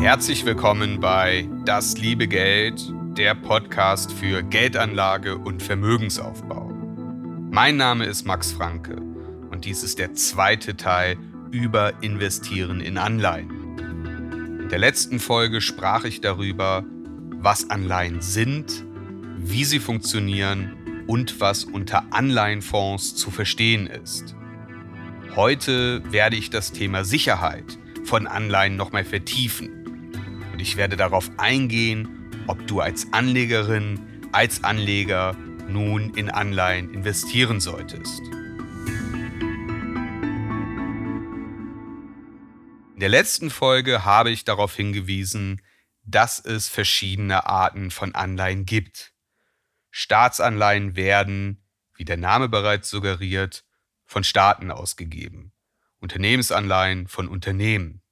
Herzlich willkommen bei Das liebe Geld, der Podcast für Geldanlage und Vermögensaufbau. Mein Name ist Max Franke und dies ist der zweite Teil über Investieren in Anleihen. In der letzten Folge sprach ich darüber, was Anleihen sind, wie sie funktionieren und was unter Anleihenfonds zu verstehen ist. Heute werde ich das Thema Sicherheit von Anleihen nochmal vertiefen. Und ich werde darauf eingehen, ob du als Anlegerin, als Anleger nun in Anleihen investieren solltest. In der letzten Folge habe ich darauf hingewiesen, dass es verschiedene Arten von Anleihen gibt. Staatsanleihen werden, wie der Name bereits suggeriert, von Staaten ausgegeben, Unternehmensanleihen von Unternehmen.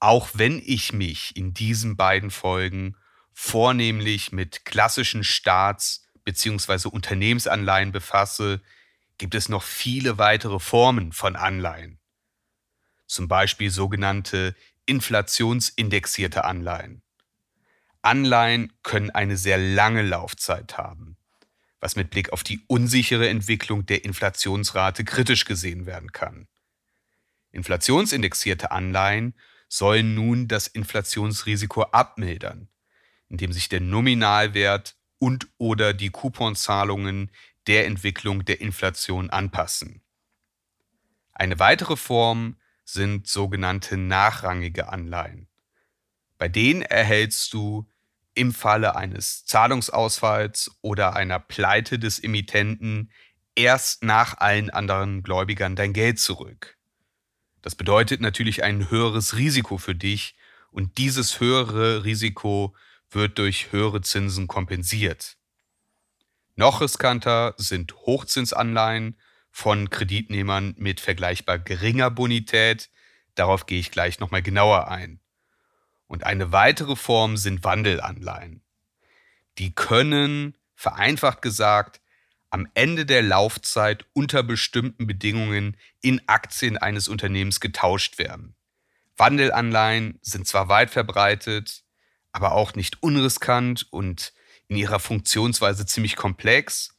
Auch wenn ich mich in diesen beiden Folgen vornehmlich mit klassischen Staats- bzw. Unternehmensanleihen befasse, gibt es noch viele weitere Formen von Anleihen. Zum Beispiel sogenannte inflationsindexierte Anleihen. Anleihen können eine sehr lange Laufzeit haben was mit Blick auf die unsichere Entwicklung der Inflationsrate kritisch gesehen werden kann. Inflationsindexierte Anleihen sollen nun das Inflationsrisiko abmildern, indem sich der Nominalwert und oder die Couponzahlungen der Entwicklung der Inflation anpassen. Eine weitere Form sind sogenannte nachrangige Anleihen. Bei denen erhältst du im Falle eines Zahlungsausfalls oder einer Pleite des Emittenten erst nach allen anderen Gläubigern dein Geld zurück. Das bedeutet natürlich ein höheres Risiko für dich und dieses höhere Risiko wird durch höhere Zinsen kompensiert. Noch riskanter sind Hochzinsanleihen von Kreditnehmern mit vergleichbar geringer Bonität. Darauf gehe ich gleich nochmal genauer ein. Und eine weitere Form sind Wandelanleihen. Die können, vereinfacht gesagt, am Ende der Laufzeit unter bestimmten Bedingungen in Aktien eines Unternehmens getauscht werden. Wandelanleihen sind zwar weit verbreitet, aber auch nicht unriskant und in ihrer Funktionsweise ziemlich komplex.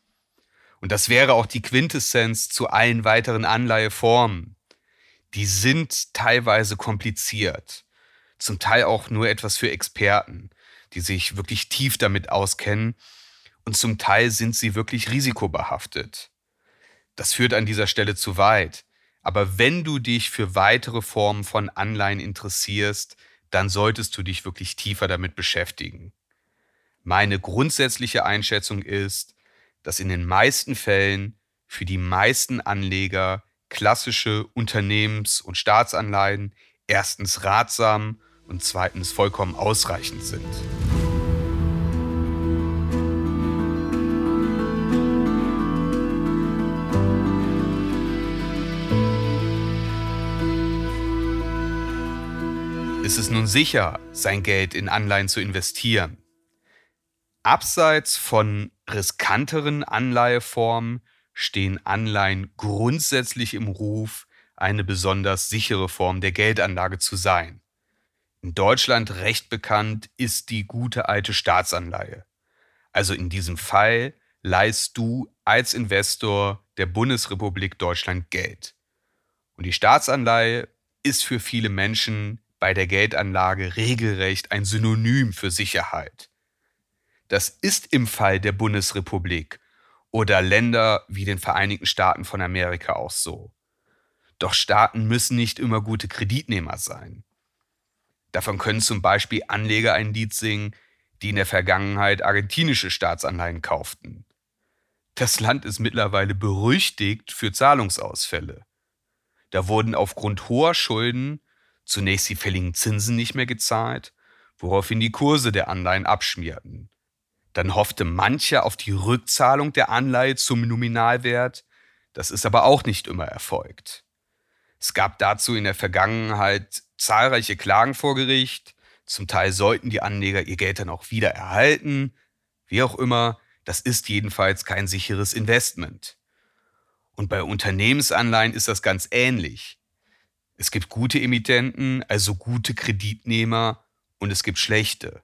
Und das wäre auch die Quintessenz zu allen weiteren Anleiheformen. Die sind teilweise kompliziert zum Teil auch nur etwas für Experten, die sich wirklich tief damit auskennen und zum Teil sind sie wirklich risikobehaftet. Das führt an dieser Stelle zu weit. Aber wenn du dich für weitere Formen von Anleihen interessierst, dann solltest du dich wirklich tiefer damit beschäftigen. Meine grundsätzliche Einschätzung ist, dass in den meisten Fällen für die meisten Anleger klassische Unternehmens- und Staatsanleihen erstens ratsam und zweitens vollkommen ausreichend sind. Ist es nun sicher, sein Geld in Anleihen zu investieren? Abseits von riskanteren Anleiheformen stehen Anleihen grundsätzlich im Ruf, eine besonders sichere Form der Geldanlage zu sein. In Deutschland recht bekannt ist die gute alte Staatsanleihe. Also in diesem Fall leihst du als Investor der Bundesrepublik Deutschland Geld. Und die Staatsanleihe ist für viele Menschen bei der Geldanlage regelrecht ein Synonym für Sicherheit. Das ist im Fall der Bundesrepublik oder Länder wie den Vereinigten Staaten von Amerika auch so. Doch Staaten müssen nicht immer gute Kreditnehmer sein. Davon können zum Beispiel Anleger ein Lied singen, die in der Vergangenheit argentinische Staatsanleihen kauften. Das Land ist mittlerweile berüchtigt für Zahlungsausfälle. Da wurden aufgrund hoher Schulden zunächst die fälligen Zinsen nicht mehr gezahlt, woraufhin die Kurse der Anleihen abschmierten. Dann hoffte mancher auf die Rückzahlung der Anleihe zum Nominalwert, das ist aber auch nicht immer erfolgt. Es gab dazu in der Vergangenheit zahlreiche Klagen vor Gericht. Zum Teil sollten die Anleger ihr Geld dann auch wieder erhalten. Wie auch immer, das ist jedenfalls kein sicheres Investment. Und bei Unternehmensanleihen ist das ganz ähnlich. Es gibt gute Emittenten, also gute Kreditnehmer und es gibt schlechte.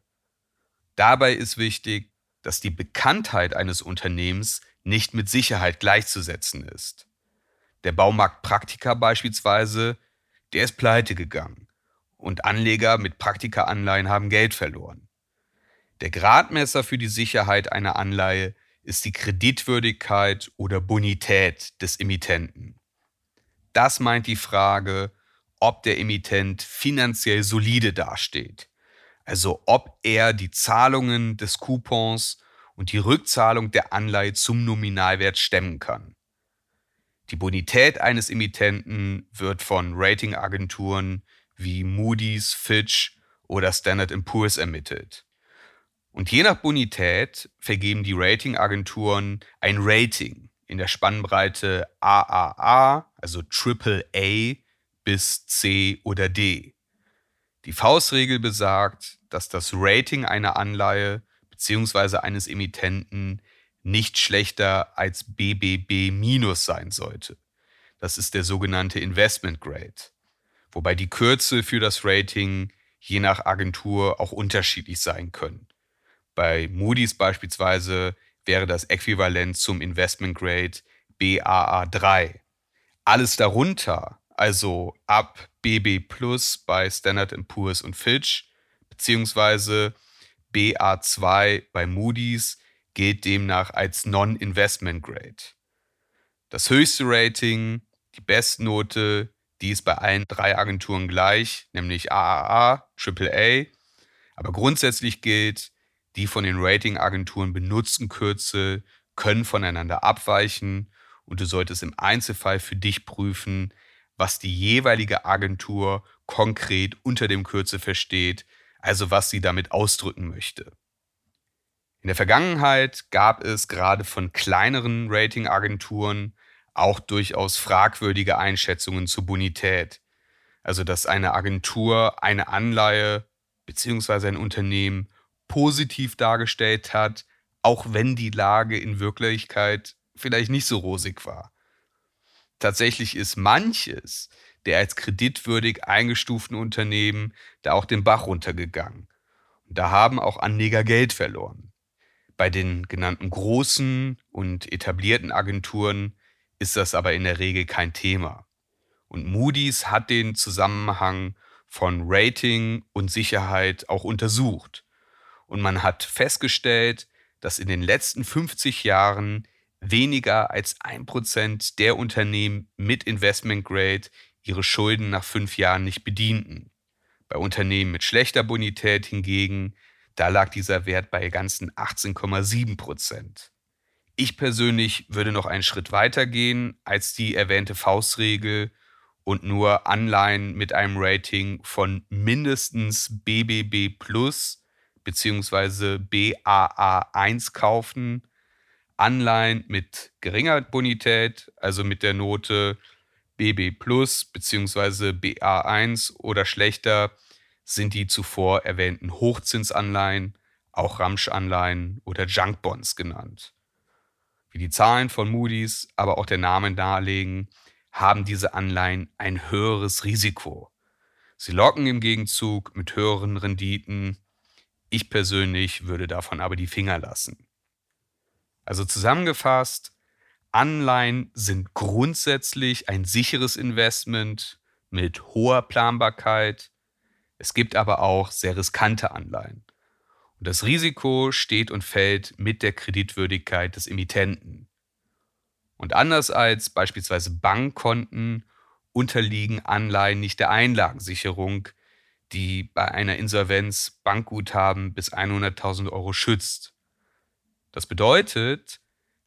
Dabei ist wichtig, dass die Bekanntheit eines Unternehmens nicht mit Sicherheit gleichzusetzen ist. Der Baumarkt Praktika beispielsweise, der ist pleite gegangen und Anleger mit Praktika-Anleihen haben Geld verloren. Der Gradmesser für die Sicherheit einer Anleihe ist die Kreditwürdigkeit oder Bonität des Emittenten. Das meint die Frage, ob der Emittent finanziell solide dasteht, also ob er die Zahlungen des Coupons und die Rückzahlung der Anleihe zum Nominalwert stemmen kann. Die Bonität eines Emittenten wird von Ratingagenturen wie Moody's, Fitch oder Standard Poor's ermittelt. Und je nach Bonität vergeben die Ratingagenturen ein Rating in der Spannbreite AAA, also AAA, bis C oder D. Die Faustregel besagt, dass das Rating einer Anleihe bzw. eines Emittenten nicht schlechter als BBB- sein sollte. Das ist der sogenannte Investment Grade, wobei die Kürzel für das Rating je nach Agentur auch unterschiedlich sein können. Bei Moody's beispielsweise wäre das Äquivalent zum Investment Grade BAA3. Alles darunter, also ab BB Plus bei Standard Poor's und Fitch, beziehungsweise BA2 bei Moody's, gilt demnach als Non-Investment Grade. Das höchste Rating, die Bestnote, die ist bei allen drei Agenturen gleich, nämlich AAA, AAA. Aber grundsätzlich gilt, die von den Ratingagenturen benutzten Kürzel können voneinander abweichen und du solltest im Einzelfall für dich prüfen, was die jeweilige Agentur konkret unter dem Kürzel versteht, also was sie damit ausdrücken möchte. In der Vergangenheit gab es gerade von kleineren Ratingagenturen auch durchaus fragwürdige Einschätzungen zur Bonität. Also dass eine Agentur eine Anleihe bzw. ein Unternehmen positiv dargestellt hat, auch wenn die Lage in Wirklichkeit vielleicht nicht so rosig war. Tatsächlich ist manches der als kreditwürdig eingestuften Unternehmen da auch den Bach runtergegangen. Und da haben auch Anleger Geld verloren. Bei den genannten großen und etablierten Agenturen ist das aber in der Regel kein Thema. Und Moody's hat den Zusammenhang von Rating und Sicherheit auch untersucht und man hat festgestellt, dass in den letzten 50 Jahren weniger als ein Prozent der Unternehmen mit Investment Grade ihre Schulden nach fünf Jahren nicht bedienten. Bei Unternehmen mit schlechter Bonität hingegen, da lag dieser Wert bei ganzen 18,7 Prozent. Ich persönlich würde noch einen Schritt weiter gehen als die erwähnte Faustregel und nur Anleihen mit einem Rating von mindestens BBB plus bzw. BAA1 kaufen. Anleihen mit geringer Bonität, also mit der Note BB plus bzw. BA1 oder schlechter, sind die zuvor erwähnten Hochzinsanleihen, auch Ramsch-Anleihen oder Junkbonds genannt. Wie die Zahlen von Moody's, aber auch der Name nahelegen, haben diese Anleihen ein höheres Risiko. Sie locken im Gegenzug mit höheren Renditen ich persönlich würde davon aber die Finger lassen. Also zusammengefasst, Anleihen sind grundsätzlich ein sicheres Investment mit hoher Planbarkeit. Es gibt aber auch sehr riskante Anleihen. Und das Risiko steht und fällt mit der Kreditwürdigkeit des Emittenten. Und anders als beispielsweise Bankkonten unterliegen Anleihen nicht der Einlagensicherung, die bei einer Insolvenz Bankguthaben bis 100.000 Euro schützt. Das bedeutet,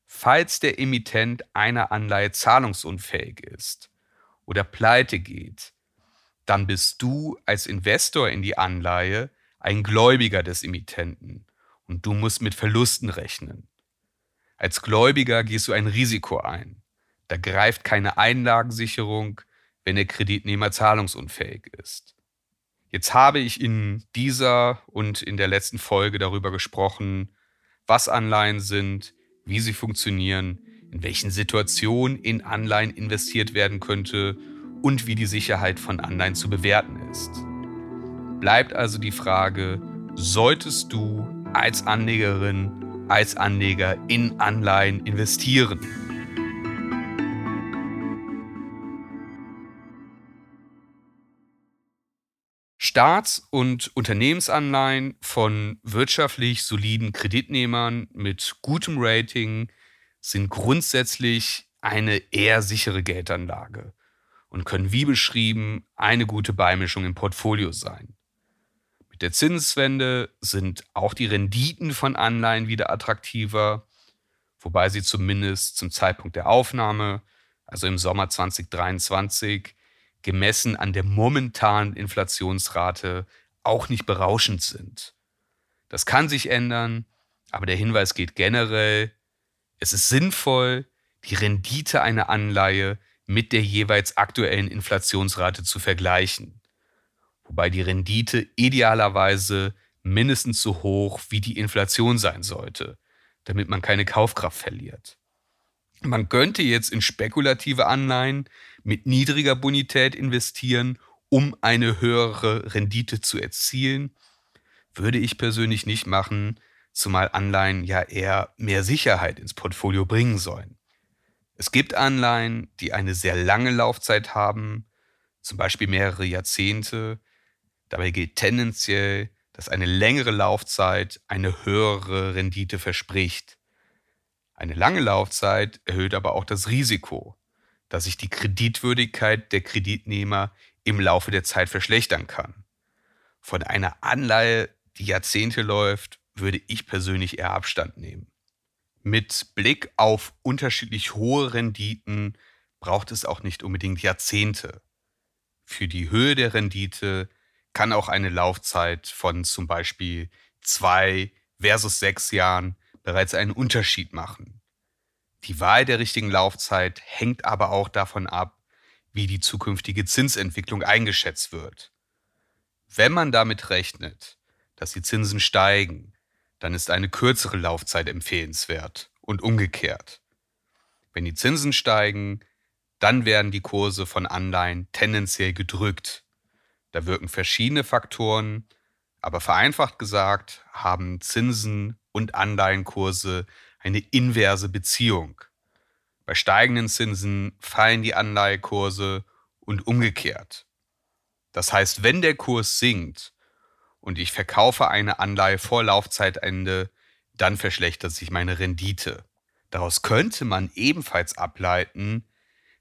falls der Emittent einer Anleihe zahlungsunfähig ist oder pleite geht, dann bist du als Investor in die Anleihe ein Gläubiger des Emittenten und du musst mit Verlusten rechnen. Als Gläubiger gehst du ein Risiko ein. Da greift keine Einlagensicherung, wenn der Kreditnehmer zahlungsunfähig ist. Jetzt habe ich in dieser und in der letzten Folge darüber gesprochen, was Anleihen sind, wie sie funktionieren, in welchen Situationen in Anleihen investiert werden könnte und wie die Sicherheit von Anleihen zu bewerten ist. Bleibt also die Frage, solltest du als Anlegerin, als Anleger in Anleihen investieren? Staats- und Unternehmensanleihen von wirtschaftlich soliden Kreditnehmern mit gutem Rating sind grundsätzlich eine eher sichere Geldanlage und können wie beschrieben eine gute Beimischung im Portfolio sein. Mit der Zinswende sind auch die Renditen von Anleihen wieder attraktiver, wobei sie zumindest zum Zeitpunkt der Aufnahme, also im Sommer 2023, gemessen an der momentanen Inflationsrate auch nicht berauschend sind. Das kann sich ändern, aber der Hinweis geht generell, es ist sinnvoll, die Rendite einer Anleihe mit der jeweils aktuellen Inflationsrate zu vergleichen, wobei die Rendite idealerweise mindestens so hoch wie die Inflation sein sollte, damit man keine Kaufkraft verliert. Man könnte jetzt in spekulative Anleihen mit niedriger Bonität investieren, um eine höhere Rendite zu erzielen. Würde ich persönlich nicht machen, zumal Anleihen ja eher mehr Sicherheit ins Portfolio bringen sollen. Es gibt Anleihen, die eine sehr lange Laufzeit haben, zum Beispiel mehrere Jahrzehnte. Dabei gilt tendenziell, dass eine längere Laufzeit eine höhere Rendite verspricht. Eine lange Laufzeit erhöht aber auch das Risiko, dass sich die Kreditwürdigkeit der Kreditnehmer im Laufe der Zeit verschlechtern kann. Von einer Anleihe, die Jahrzehnte läuft, würde ich persönlich eher Abstand nehmen. Mit Blick auf unterschiedlich hohe Renditen braucht es auch nicht unbedingt Jahrzehnte. Für die Höhe der Rendite kann auch eine Laufzeit von zum Beispiel zwei versus sechs Jahren bereits einen Unterschied machen. Die Wahl der richtigen Laufzeit hängt aber auch davon ab, wie die zukünftige Zinsentwicklung eingeschätzt wird. Wenn man damit rechnet, dass die Zinsen steigen, dann ist eine kürzere Laufzeit empfehlenswert und umgekehrt. Wenn die Zinsen steigen, dann werden die Kurse von Anleihen tendenziell gedrückt. Da wirken verschiedene Faktoren, aber vereinfacht gesagt haben Zinsen und Anleihenkurse eine inverse Beziehung. Bei steigenden Zinsen fallen die Anleihekurse und umgekehrt. Das heißt, wenn der Kurs sinkt und ich verkaufe eine Anleihe vor Laufzeitende, dann verschlechtert sich meine Rendite. Daraus könnte man ebenfalls ableiten,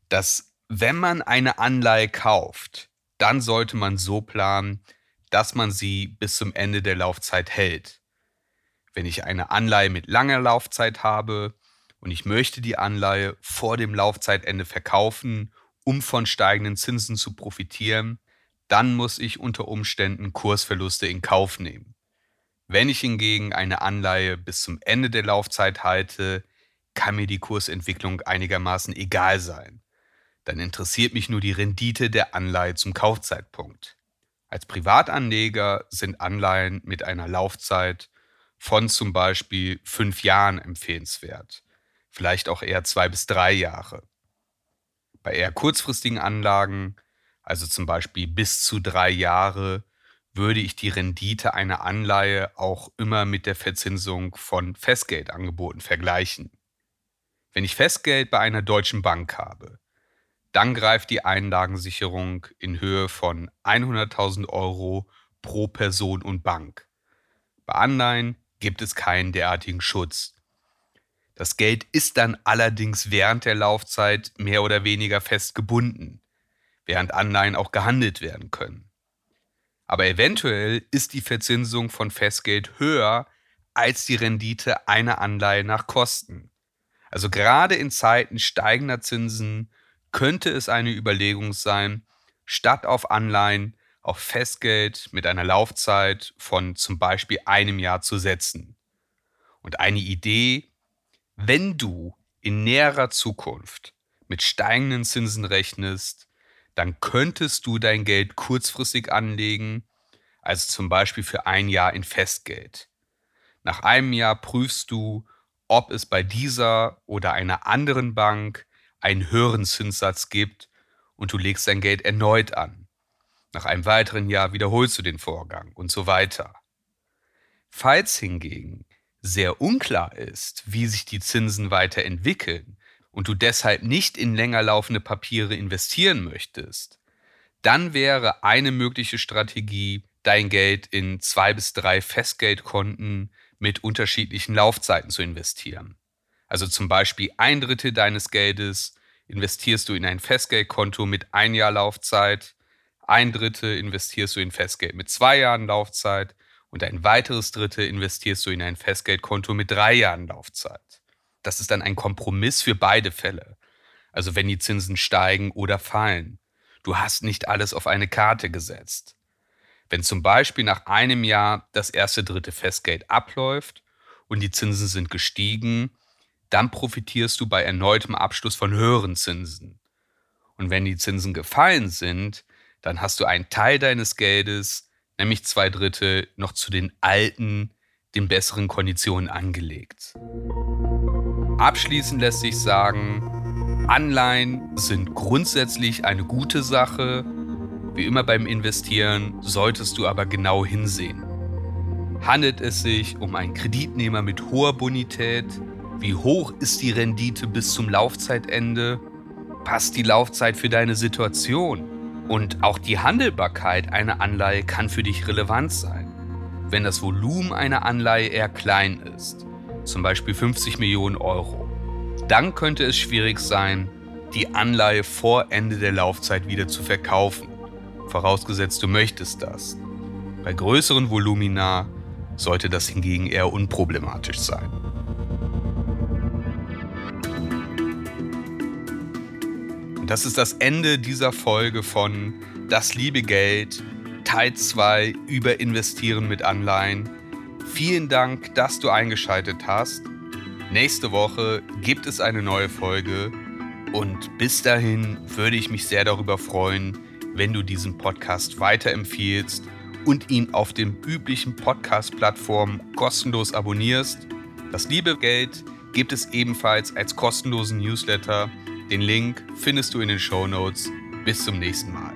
dass wenn man eine Anleihe kauft, dann sollte man so planen, dass man sie bis zum Ende der Laufzeit hält. Wenn ich eine Anleihe mit langer Laufzeit habe und ich möchte die Anleihe vor dem Laufzeitende verkaufen, um von steigenden Zinsen zu profitieren, dann muss ich unter Umständen Kursverluste in Kauf nehmen. Wenn ich hingegen eine Anleihe bis zum Ende der Laufzeit halte, kann mir die Kursentwicklung einigermaßen egal sein. Dann interessiert mich nur die Rendite der Anleihe zum Kaufzeitpunkt. Als Privatanleger sind Anleihen mit einer Laufzeit von zum Beispiel fünf Jahren empfehlenswert, vielleicht auch eher zwei bis drei Jahre. Bei eher kurzfristigen Anlagen, also zum Beispiel bis zu drei Jahre, würde ich die Rendite einer Anleihe auch immer mit der Verzinsung von Festgeldangeboten vergleichen. Wenn ich Festgeld bei einer deutschen Bank habe, dann greift die Einlagensicherung in Höhe von 100.000 Euro pro Person und Bank. Bei Anleihen gibt es keinen derartigen Schutz. Das Geld ist dann allerdings während der Laufzeit mehr oder weniger fest gebunden, während Anleihen auch gehandelt werden können. Aber eventuell ist die Verzinsung von Festgeld höher als die Rendite einer Anleihe nach Kosten. Also gerade in Zeiten steigender Zinsen könnte es eine Überlegung sein, statt auf Anleihen auf Festgeld mit einer Laufzeit von zum Beispiel einem Jahr zu setzen. Und eine Idee, wenn du in näherer Zukunft mit steigenden Zinsen rechnest, dann könntest du dein Geld kurzfristig anlegen, also zum Beispiel für ein Jahr in Festgeld. Nach einem Jahr prüfst du, ob es bei dieser oder einer anderen Bank einen höheren Zinssatz gibt und du legst dein Geld erneut an. Nach einem weiteren Jahr wiederholst du den Vorgang und so weiter. Falls hingegen sehr unklar ist, wie sich die Zinsen weiterentwickeln und du deshalb nicht in länger laufende Papiere investieren möchtest, dann wäre eine mögliche Strategie, dein Geld in zwei bis drei Festgeldkonten mit unterschiedlichen Laufzeiten zu investieren. Also zum Beispiel ein Drittel deines Geldes investierst du in ein Festgeldkonto mit ein Jahr Laufzeit, ein Drittel investierst du in Festgeld mit zwei Jahren Laufzeit und ein weiteres Drittel investierst du in ein Festgeldkonto mit drei Jahren Laufzeit. Das ist dann ein Kompromiss für beide Fälle. Also wenn die Zinsen steigen oder fallen. Du hast nicht alles auf eine Karte gesetzt. Wenn zum Beispiel nach einem Jahr das erste dritte Festgeld abläuft und die Zinsen sind gestiegen, dann profitierst du bei erneutem Abschluss von höheren Zinsen. Und wenn die Zinsen gefallen sind, dann hast du einen Teil deines Geldes, nämlich zwei Drittel, noch zu den alten, den besseren Konditionen angelegt. Abschließend lässt sich sagen, Anleihen sind grundsätzlich eine gute Sache. Wie immer beim Investieren solltest du aber genau hinsehen. Handelt es sich um einen Kreditnehmer mit hoher Bonität, wie hoch ist die Rendite bis zum Laufzeitende? Passt die Laufzeit für deine Situation? Und auch die Handelbarkeit einer Anleihe kann für dich relevant sein. Wenn das Volumen einer Anleihe eher klein ist, zum Beispiel 50 Millionen Euro, dann könnte es schwierig sein, die Anleihe vor Ende der Laufzeit wieder zu verkaufen, vorausgesetzt du möchtest das. Bei größeren Volumina sollte das hingegen eher unproblematisch sein. Und das ist das Ende dieser Folge von Das liebe Geld, Teil 2 über Investieren mit Anleihen. Vielen Dank, dass du eingeschaltet hast. Nächste Woche gibt es eine neue Folge und bis dahin würde ich mich sehr darüber freuen, wenn du diesen Podcast weiterempfiehlst und ihn auf den üblichen Podcast-Plattformen kostenlos abonnierst. Das liebe Geld gibt es ebenfalls als kostenlosen Newsletter den Link findest du in den Show Notes. Bis zum nächsten Mal.